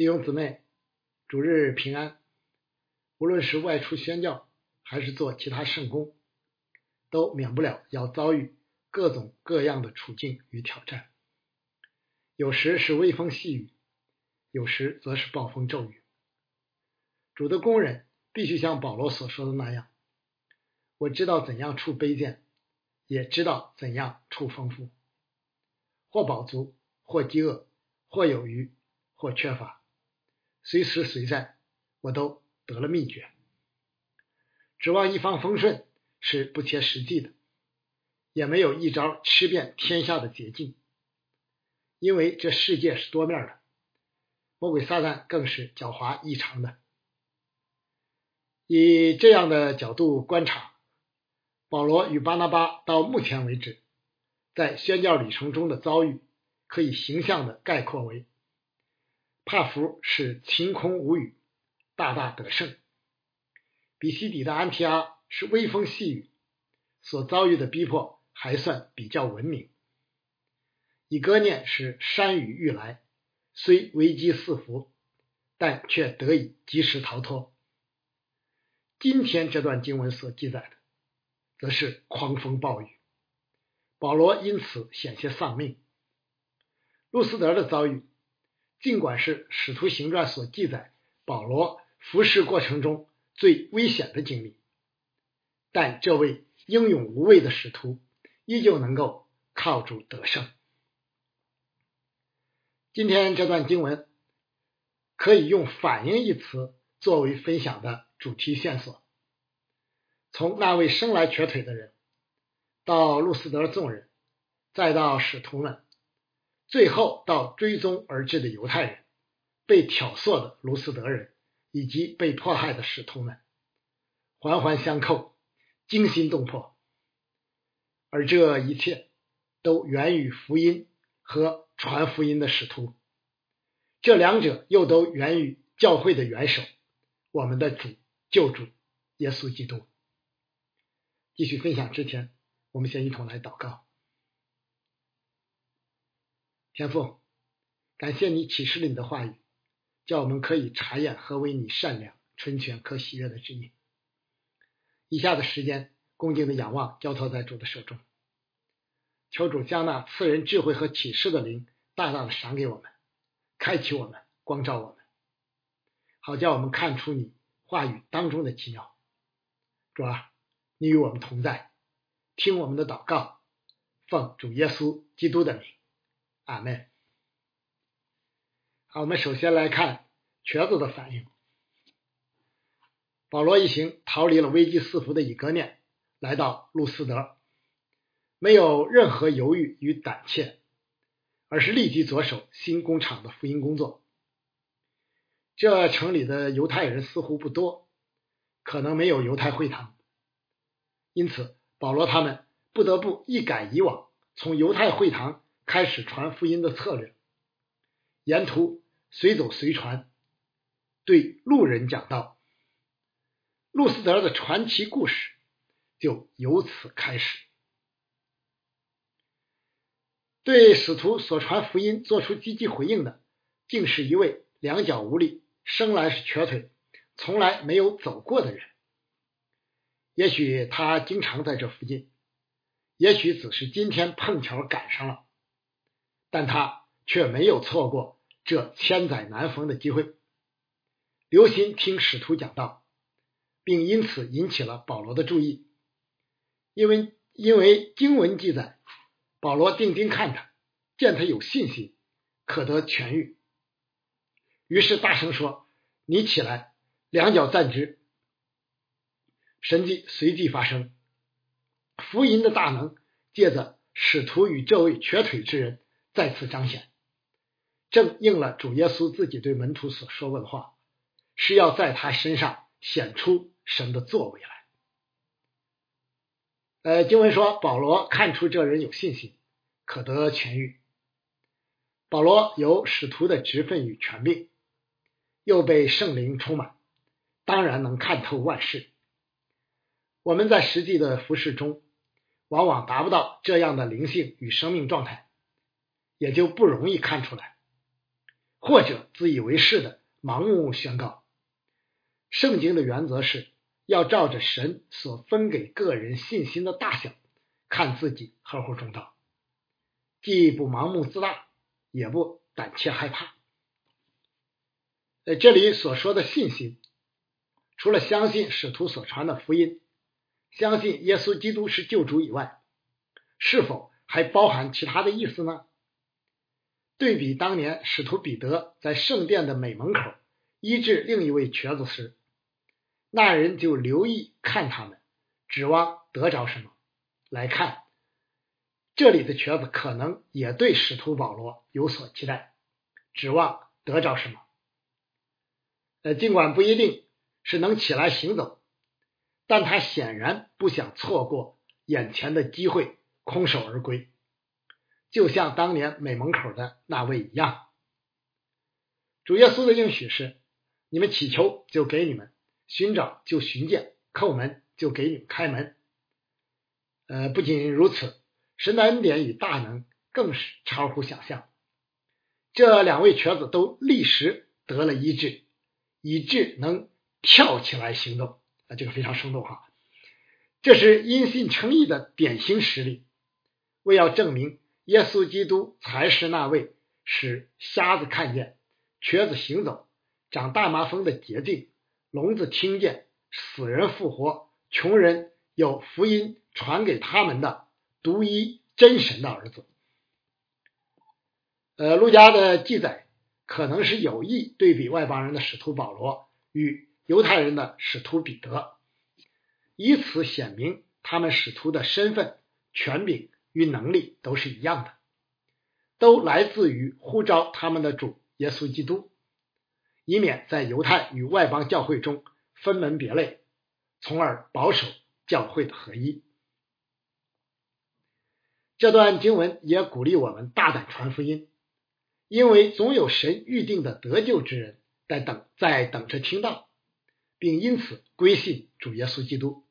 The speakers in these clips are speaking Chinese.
弟兄姊妹，主日平安。无论是外出宣教，还是做其他圣工，都免不了要遭遇各种各样的处境与挑战。有时是微风细雨，有时则是暴风骤雨。主的工人必须像保罗所说的那样：“我知道怎样处卑贱，也知道怎样处丰富，或饱足，或饥饿，或有余，或缺乏。”随时随在，我都得了秘诀。指望一帆风顺是不切实际的，也没有一招吃遍天下的捷径。因为这世界是多面的，魔鬼撒旦更是狡猾异常的。以这样的角度观察，保罗与巴拿巴到目前为止在宣教旅程中的遭遇，可以形象的概括为。帕福是晴空无雨，大大得胜；比西底的安提阿是微风细雨，所遭遇的逼迫还算比较文明；以哥念是山雨欲来，虽危机四伏，但却得以及时逃脱。今天这段经文所记载的，则是狂风暴雨，保罗因此险些丧命。路斯德的遭遇。尽管是《使徒行传》所记载保罗服侍过程中最危险的经历，但这位英勇无畏的使徒依旧能够靠主得胜。今天这段经文可以用“反应”一词作为分享的主题线索。从那位生来瘸腿的人，到路斯德众人，再到使徒们。最后到追踪而至的犹太人，被挑唆的卢斯德人，以及被迫害的使徒们，环环相扣，惊心动魄。而这一切都源于福音和传福音的使徒，这两者又都源于教会的元首，我们的主救主耶稣基督。继续分享之前，我们先一同来祷告。天父，感谢你启示了你的话语，叫我们可以查验何为你善良、纯全、可喜悦的旨意。以下的时间，恭敬的仰望，交托在主的手中，求主将那赐人智慧和启示的灵大大的赏给我们，开启我们，光照我们，好叫我们看出你话语当中的奇妙。主啊，你与我们同在，听我们的祷告，奉主耶稣基督的名。阿门。好，我们首先来看瘸子的反应。保罗一行逃离了危机四伏的以格念，来到路斯德，没有任何犹豫与胆怯，而是立即着手新工厂的福音工作。这城里的犹太人似乎不多，可能没有犹太会堂，因此保罗他们不得不一改以往从犹太会堂。开始传福音的策略，沿途随走随传，对路人讲道。路斯德的传奇故事就由此开始。对使徒所传福音做出积极回应的，竟是一位两脚无力、生来是瘸腿、从来没有走过的人。也许他经常在这附近，也许只是今天碰巧赶上了。但他却没有错过这千载难逢的机会，留心听使徒讲道，并因此引起了保罗的注意。因为因为经文记载，保罗定睛看他，见他有信心，可得痊愈，于是大声说：“你起来，两脚站直。”神迹随即发生，福音的大能借着使徒与这位瘸腿之人。再次彰显，正应了主耶稣自己对门徒所说过的话，是要在他身上显出神的作为来。呃，经文说保罗看出这人有信心，可得痊愈。保罗有使徒的职分与权柄，又被圣灵充满，当然能看透万事。我们在实际的服饰中，往往达不到这样的灵性与生命状态。也就不容易看出来。或者自以为是的盲目宣告。圣经的原则是要照着神所分给个人信心的大小，看自己合乎中道，既不盲目自大，也不胆怯害怕。呃，这里所说的信心，除了相信使徒所传的福音，相信耶稣基督是救主以外，是否还包含其他的意思呢？对比当年使徒彼得在圣殿的美门口医治另一位瘸子时。那人就留意看他们，指望得着什么？来看这里的瘸子，可能也对使徒保罗有所期待，指望得着什么？呃，尽管不一定是能起来行走，但他显然不想错过眼前的机会，空手而归，就像当年美门口的那位一样。主耶稣的应许是：你们祈求，就给你们。寻找就寻见，叩门就给你们开门。呃，不仅如此，神的恩典与大能更是超乎想象。这两位瘸子都立时得了医治，以致能跳起来行动。啊，这个非常生动哈。这是因信称义的典型实例。为要证明耶稣基督才是那位使瞎子看见、瘸子行走、长大麻风的捷径。聋子听见，死人复活，穷人有福音传给他们的独一真神的儿子。呃，路加的记载可能是有意对比外邦人的使徒保罗与犹太人的使徒彼得，以此显明他们使徒的身份、权柄与能力都是一样的，都来自于呼召他们的主耶稣基督。以免在犹太与外邦教会中分门别类，从而保守教会的合一。这段经文也鼓励我们大胆传福音，因为总有神预定的得救之人在等，在等着听到，并因此归信主耶稣基督，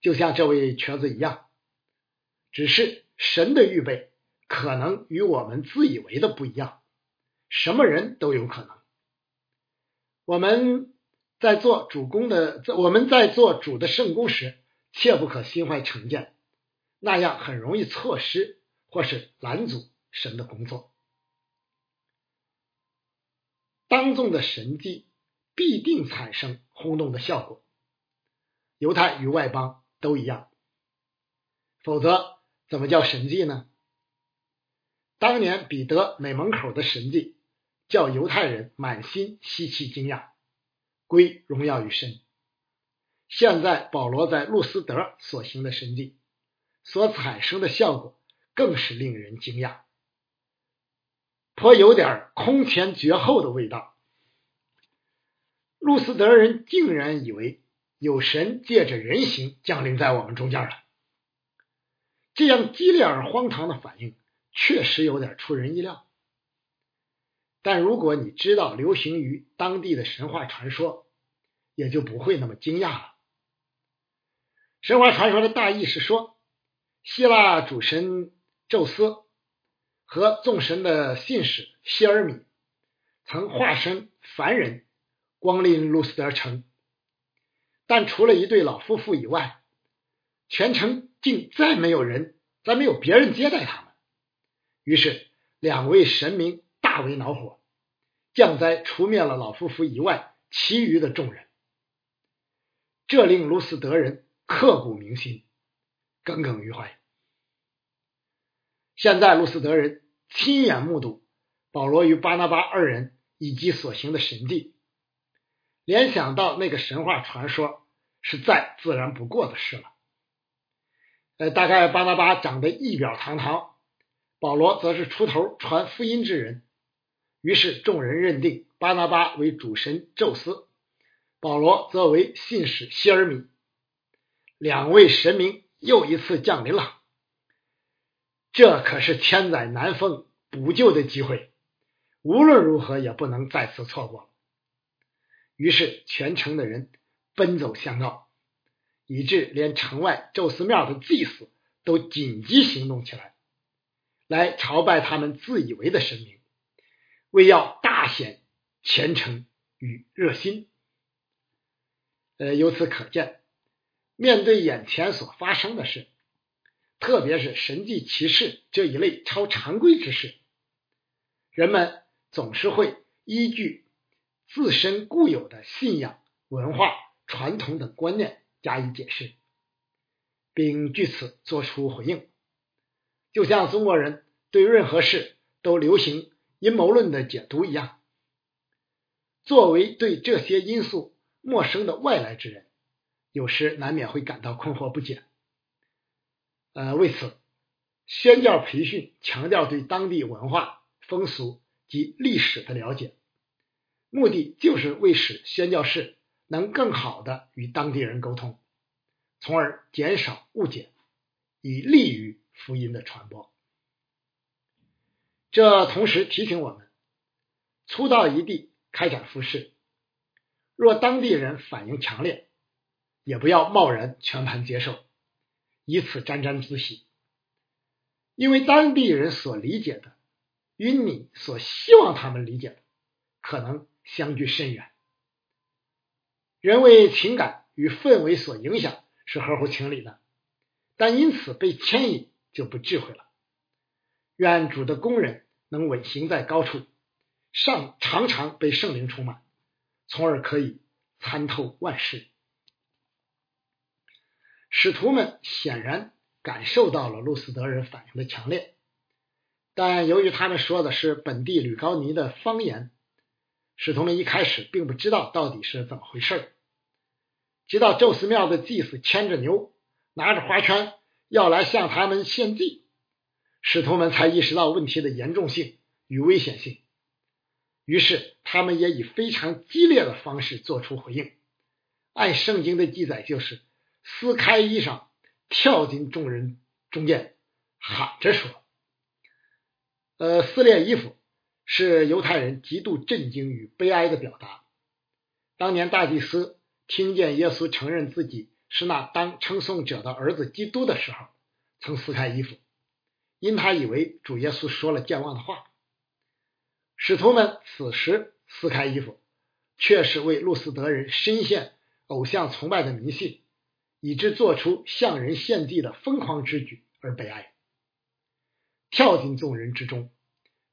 就像这位瘸子一样。只是神的预备可能与我们自以为的不一样，什么人都有可能。我们在做主公的，我们在做主的圣公时，切不可心怀成见，那样很容易错失或是拦阻神的工作。当众的神迹必定产生轰动的效果，犹太与外邦都一样，否则怎么叫神迹呢？当年彼得美门口的神迹。叫犹太人满心稀奇惊讶，归荣耀于神。现在保罗在路斯德所行的神迹，所产生的效果更是令人惊讶，颇有点空前绝后的味道。路斯德人竟然以为有神借着人形降临在我们中间了，这样激烈而荒唐的反应，确实有点出人意料。但如果你知道流行于当地的神话传说，也就不会那么惊讶了。神话传说的大意是说，希腊主神宙斯和众神的信使希尔米曾化身凡人光临路斯德城，但除了一对老夫妇以外，全城竟再没有人，再没有别人接待他们。于是两位神明。大为恼火，降灾除灭了老夫妇以外其余的众人，这令卢斯德人刻骨铭心，耿耿于怀。现在卢斯德人亲眼目睹保罗与巴拿巴二人以及所行的神迹，联想到那个神话传说，是再自然不过的事了。呃，大概巴拿巴长得仪表堂堂，保罗则是出头传福音之人。于是众人认定巴拿巴为主神宙斯，保罗则为信使希尔米，两位神明又一次降临了。这可是千载难逢补救的机会，无论如何也不能再次错过。于是全城的人奔走相告，以致连城外宙斯庙的祭司都紧急行动起来，来朝拜他们自以为的神明。为要大显虔诚与热心。呃，由此可见，面对眼前所发生的事，特别是神迹奇事这一类超常规之事，人们总是会依据自身固有的信仰、文化、传统等观念加以解释，并据此作出回应。就像中国人对任何事都流行阴谋论的解读一样，作为对这些因素陌生的外来之人，有时难免会感到困惑不解。呃，为此，宣教培训强调对当地文化、风俗及历史的了解，目的就是为使宣教士能更好的与当地人沟通，从而减少误解，以利于。福音的传播，这同时提醒我们：初到一地开展服饰，若当地人反应强烈，也不要贸然全盘接受，以此沾沾自喜，因为当地人所理解的与你所希望他们理解的可能相距甚远。人为情感与氛围所影响是合乎情理的，但因此被牵引。就不智慧了。愿主的工人能稳行在高处，上常常被圣灵充满，从而可以参透万事。使徒们显然感受到了路斯德人反应的强烈，但由于他们说的是本地吕高尼的方言，使徒们一开始并不知道到底是怎么回事。直到宙斯庙的祭司牵着牛，拿着花圈。要来向他们献祭，使徒们才意识到问题的严重性与危险性。于是，他们也以非常激烈的方式做出回应。按圣经的记载，就是撕开衣裳，跳进众人中间，喊着说：“呃，撕裂衣服是犹太人极度震惊与悲哀的表达。当年大祭司听见耶稣承认自己。”是那当称颂者的儿子基督的时候，曾撕开衣服，因他以为主耶稣说了健忘的话。使徒们此时撕开衣服，却是为路斯德人深陷偶像崇拜的迷信，以致做出向人献祭的疯狂之举而悲哀，跳进众人之中，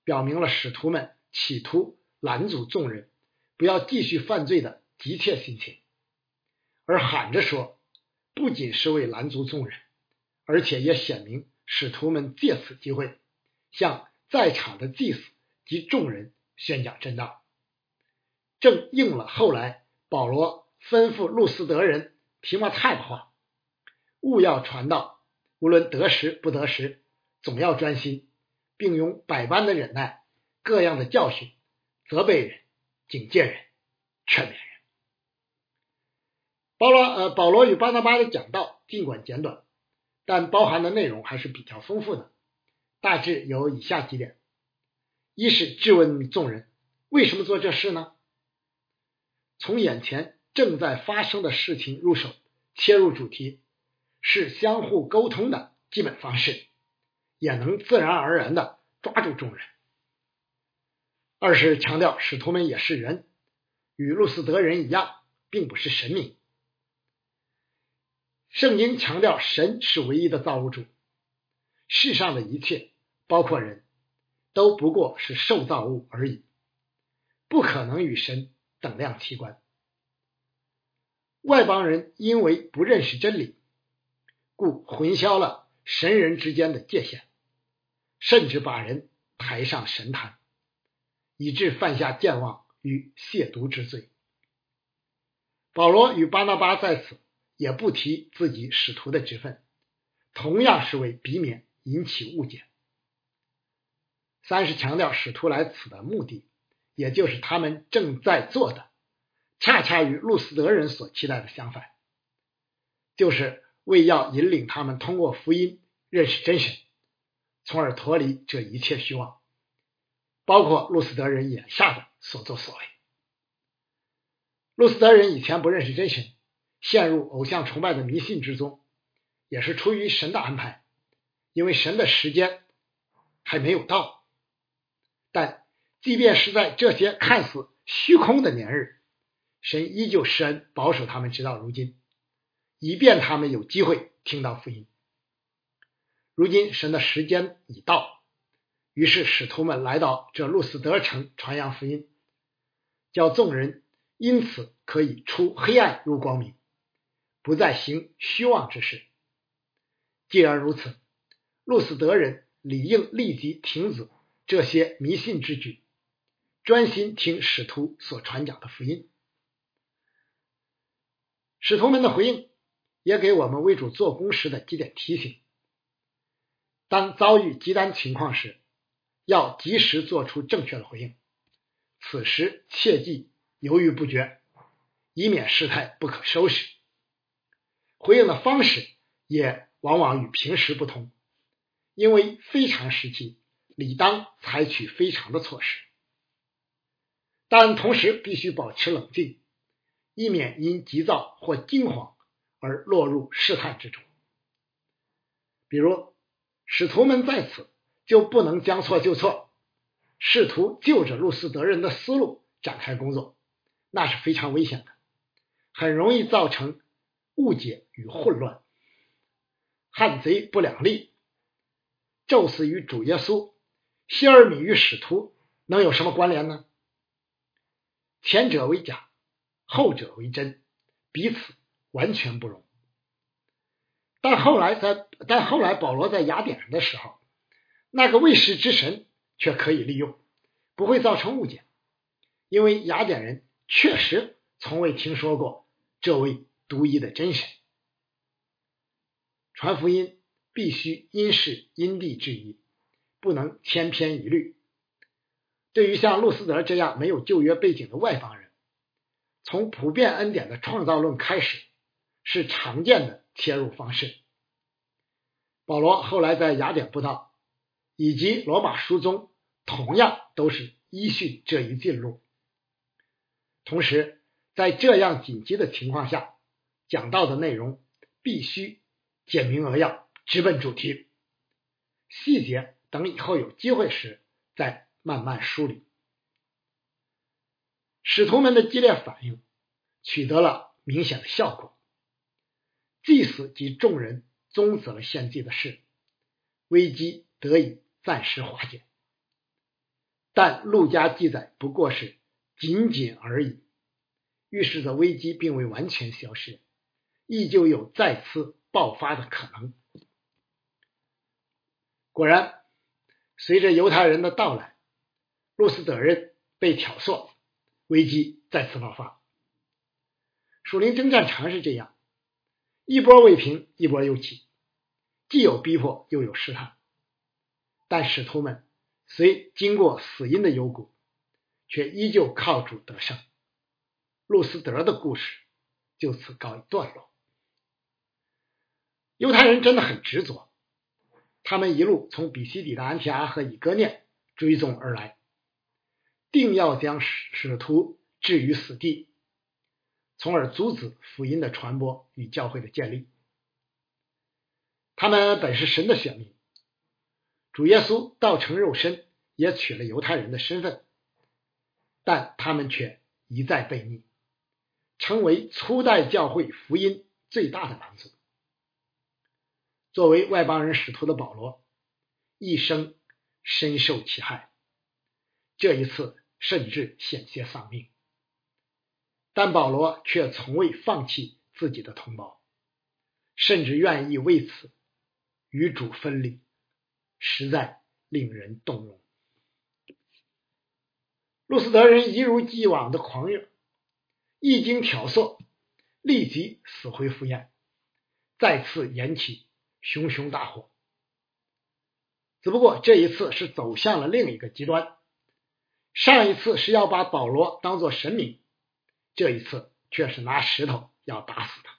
表明了使徒们企图拦阻众人不要继续犯罪的急切心情，而喊着说。不仅是为拦阻众人，而且也显明使徒们借此机会向在场的祭司及众人宣讲真道，正应了后来保罗吩咐路斯德人提摩太的话：“勿要传道，无论得时不得时，总要专心，并用百般的忍耐、各样的教训，责备人、警戒人、劝勉人。”保罗呃，保罗与巴拿巴的讲道尽管简短，但包含的内容还是比较丰富的。大致有以下几点：一是质问众人为什么做这事呢？从眼前正在发生的事情入手，切入主题，是相互沟通的基本方式，也能自然而然的抓住众人。二是强调使徒们也是人，与路斯德人一样，并不是神明。圣经强调，神是唯一的造物主，世上的一切，包括人都不过是受造物而已，不可能与神等量齐观。外邦人因为不认识真理，故混淆了神人之间的界限，甚至把人抬上神坛，以致犯下健忘与亵渎之罪。保罗与巴拿巴在此。也不提自己使徒的职分，同样是为避免引起误解。三是强调使徒来此的目的，也就是他们正在做的，恰恰与路斯德人所期待的相反，就是为要引领他们通过福音认识真神，从而脱离这一切虚妄，包括路斯德人眼下的所作所为。路斯德人以前不认识真神。陷入偶像崇拜的迷信之中，也是出于神的安排，因为神的时间还没有到。但即便是在这些看似虚空的年日，神依旧施恩保守他们直到如今，以便他们有机会听到福音。如今神的时间已到，于是使徒们来到这路斯德城传扬福音，叫众人因此可以出黑暗入光明，不再行虚妄之事。既然如此，路斯德人理应立即停止这些迷信之举，专心听使徒所传讲的福音。使徒们的回应也给我们为主做工时的几点提醒：当遭遇极端情况时，要及时做出正确的回应；此时切忌犹豫不决，以免事态不可收拾。回应的方式也。往往与平时不同，因为非常时期理当采取非常的措施，但同时必须保持冷静，以免因急躁或惊慌而落入试探之中。比如，使徒们在此就不能将错就错，试图就着路斯德人的思路展开工作，那是非常危险的，很容易造成误解与混乱。汉贼不两立，宙斯与主耶稣，希尔米与使徒能有什么关联呢？前者为假，后者为真，彼此完全不容。但后来在但后来保罗在雅典的时候，那个卫士之神却可以利用，不会造成误解，因为雅典人确实从未听说过这位独一的真神。传福音必须因事因地制宜，不能千篇一律。对于像路斯德这样没有旧约背景的外邦人，从普遍恩典的创造论开始是常见的切入方式。保罗后来在雅典布道以及罗马书中，同样都是依循这一进路。同时，在这样紧急的情况下，讲到的内容必须。简明扼要，直奔主题，细节等以后有机会时再慢慢梳理。使徒们的激烈反应取得了明显的效果，祭司及众人终止了献祭的事，危机得以暂时化解。但陆家记载不过是仅仅而已，预示着危机并未完全消失，依旧有再次。爆发的可能。果然，随着犹太人的到来，路斯德人被挑唆，危机再次爆发。属灵征战常是这样，一波未平，一波又起，既有逼迫，又有试探。但使徒们虽经过死因的幽谷，却依旧靠主得胜。路斯德的故事就此告一段落。犹太人真的很执着，他们一路从比西底的安提阿和以哥念追踪而来，定要将使使徒置于死地，从而阻止福音的传播与教会的建立。他们本是神的选民，主耶稣道成肉身，也取了犹太人的身份，但他们却一再悖逆，成为初代教会福音最大的拦阻。作为外邦人使徒的保罗，一生深受其害，这一次甚至险些丧命。但保罗却从未放弃自己的同胞，甚至愿意为此与主分离，实在令人动容。路斯德人一如既往的狂热，一经挑唆，立即死灰复燃，再次燃起。熊熊大火，只不过这一次是走向了另一个极端。上一次是要把保罗当做神明，这一次却是拿石头要打死他。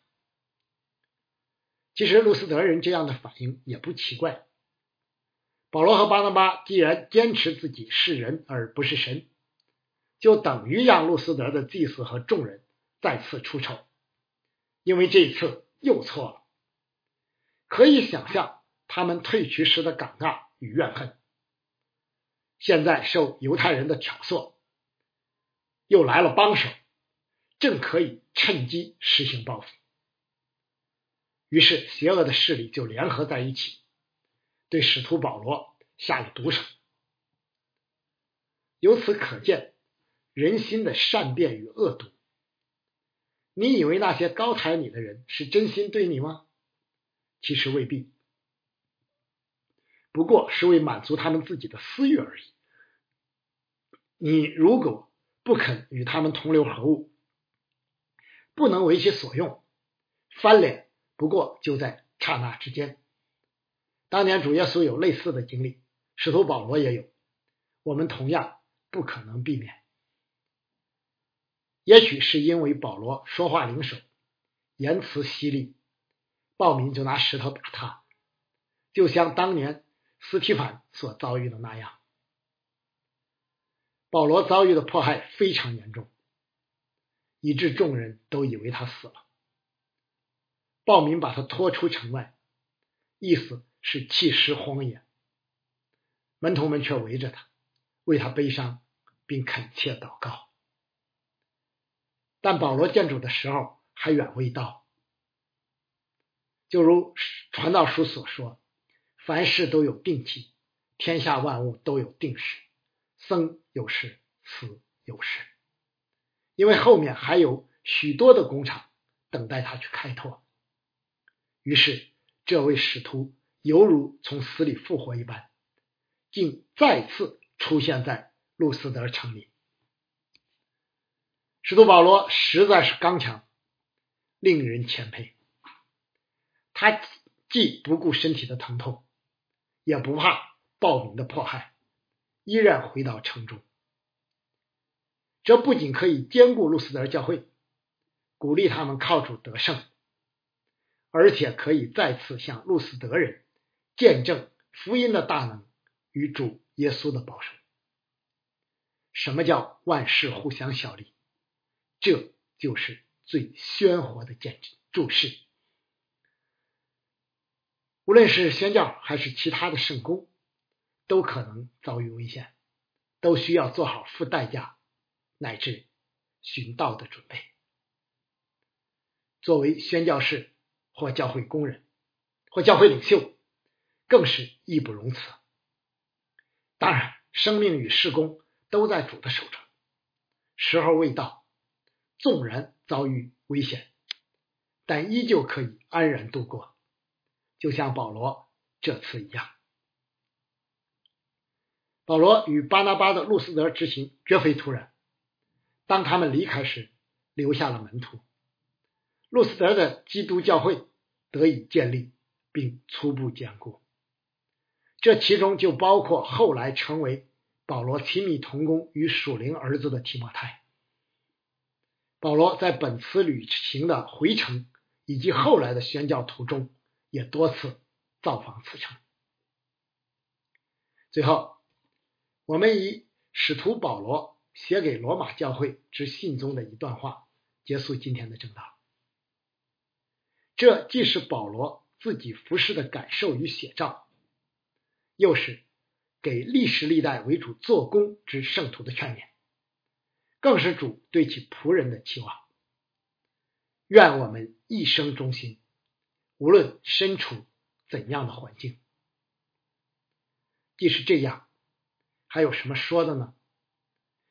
其实路斯德人这样的反应也不奇怪。保罗和巴拿巴既然坚持自己是人而不是神，就等于让路斯德的祭司和众人再次出丑，因为这一次又错了。可以想象他们退去时的尴尬与怨恨。现在受犹太人的挑唆，又来了帮手，正可以趁机实行报复。于是，邪恶的势力就联合在一起，对使徒保罗下了毒手。由此可见，人心的善变与恶毒。你以为那些高抬你的人是真心对你吗？其实未必，不过是为满足他们自己的私欲而已。你如果不肯与他们同流合污，不能为其所用，翻脸不过就在刹那之间。当年主耶稣有类似的经历，使徒保罗也有，我们同样不可能避免。也许是因为保罗说话灵手，言辞犀利，暴民就拿石头打他，就像当年斯提凡所遭遇的那样。保罗遭遇的迫害非常严重，以致众人都以为他死了。暴民把他拖出城外，意思是弃尸荒野。门徒们却围着他，为他悲伤，并恳切祷告。但保罗见主的时候还远未到，就如传道书所说：“凡事都有定期，天下万物都有定时，生有时，死有时。”因为后面还有许多的工厂等待他去开拓。于是，这位使徒犹如从死里复活一般，竟再次出现在路斯德城里。使徒保罗实在是刚强，令人钦佩。他既不顾身体的疼痛，也不怕暴民的迫害，依然回到城中。这不仅可以兼顾路斯德教会，鼓励他们靠主得胜，而且可以再次向路斯德人见证福音的大能与主耶稣的保守。什么叫万事互相效力？这就是最鲜活的见证注释。无论是宣教还是其他的圣功，都可能遭遇危险，都需要做好付代价乃至寻道的准备。作为宣教士或教会工人或教会领袖，更是义不容辞。当然，生命与事工都在主的手中，时候未到。纵然遭遇危险，但依旧可以安然度过，就像保罗这次一样。保罗与巴拿巴的路斯德之行绝非突然，当他们离开时，留下了门徒，路斯德的基督教会得以建立并初步坚固。这其中就包括后来成为保罗亲密同工与属灵儿子的提摩太。保罗在本次旅行的回程以及后来的宣教途中，也多次造访此城。最后，我们以使徒保罗写给罗马教会之信中的一段话结束今天的正道。这既是保罗自己服侍的感受与写照，又是给历史历代为主做工之圣徒的劝勉。更是主对其仆人的期望。愿我们一生忠心，无论身处怎样的环境。即使这样，还有什么说的呢？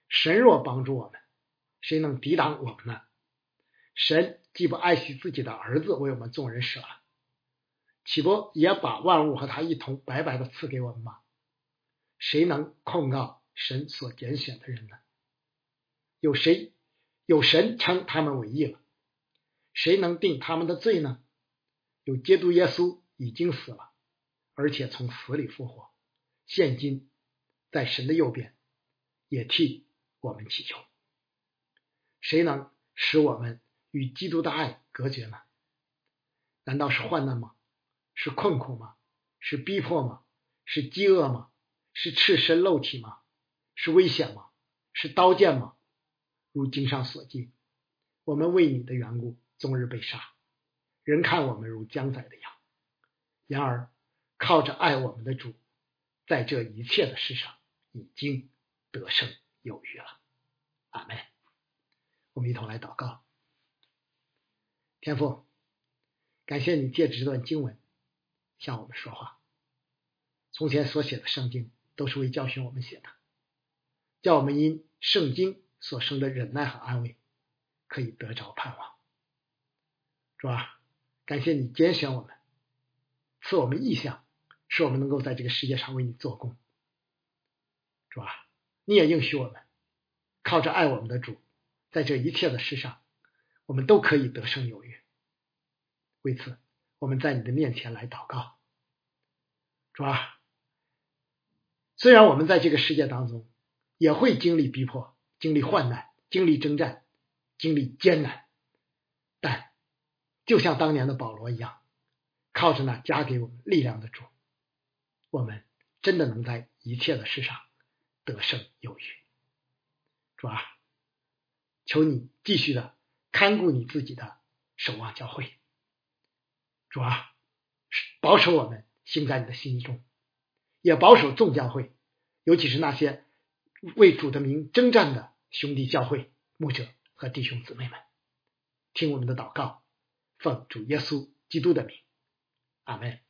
神若帮助我们，谁能抵挡我们呢？神既不爱惜自己的儿子为我们众人舍了，岂不也把万物和他一同白白的赐给我们吗？谁能控告神所拣选的人呢？有谁有神称他们为义了？谁能定他们的罪呢？有基督耶稣已经死了，而且从死里复活，现今在神的右边，也替我们祈求。谁能使我们与基督的爱隔绝呢？难道是患难吗？是困苦吗？是逼迫吗？是饥饿吗？是赤身露体吗？是危险吗？是刀剑吗？如经上所记，我们为你的缘故，终日被杀，人看我们如将宰的羊。然而，靠着爱我们的主，在这一切的事上，已经得胜有余了。阿门。我们一同来祷告，天父，感谢你借着这段经文向我们说话。从前所写的圣经都是为教训我们写的，叫我们因圣经所生的忍耐和安慰，可以得着盼望。主啊，感谢你拣选我们，赐我们意向，使我们能够在这个世界上为你做工。主啊，你也应许我们，靠着爱我们的主。在这一切的事上，我们都可以得胜有余。为此，我们在你的面前来祷告，主啊，虽然我们在这个世界当中也会经历逼迫、经历患难、经历征战、经历艰难，但就像当年的保罗一样，靠着那加给我们力量的主，我们真的能在一切的事上得胜有余。主啊。求你继续的看顾你自己的守望教会，主啊，保守我们行在你的心中，也保守众教会，尤其是那些为主的名征战的兄弟教会牧者和弟兄姊妹们，听我们的祷告，奉主耶稣基督的名，阿门。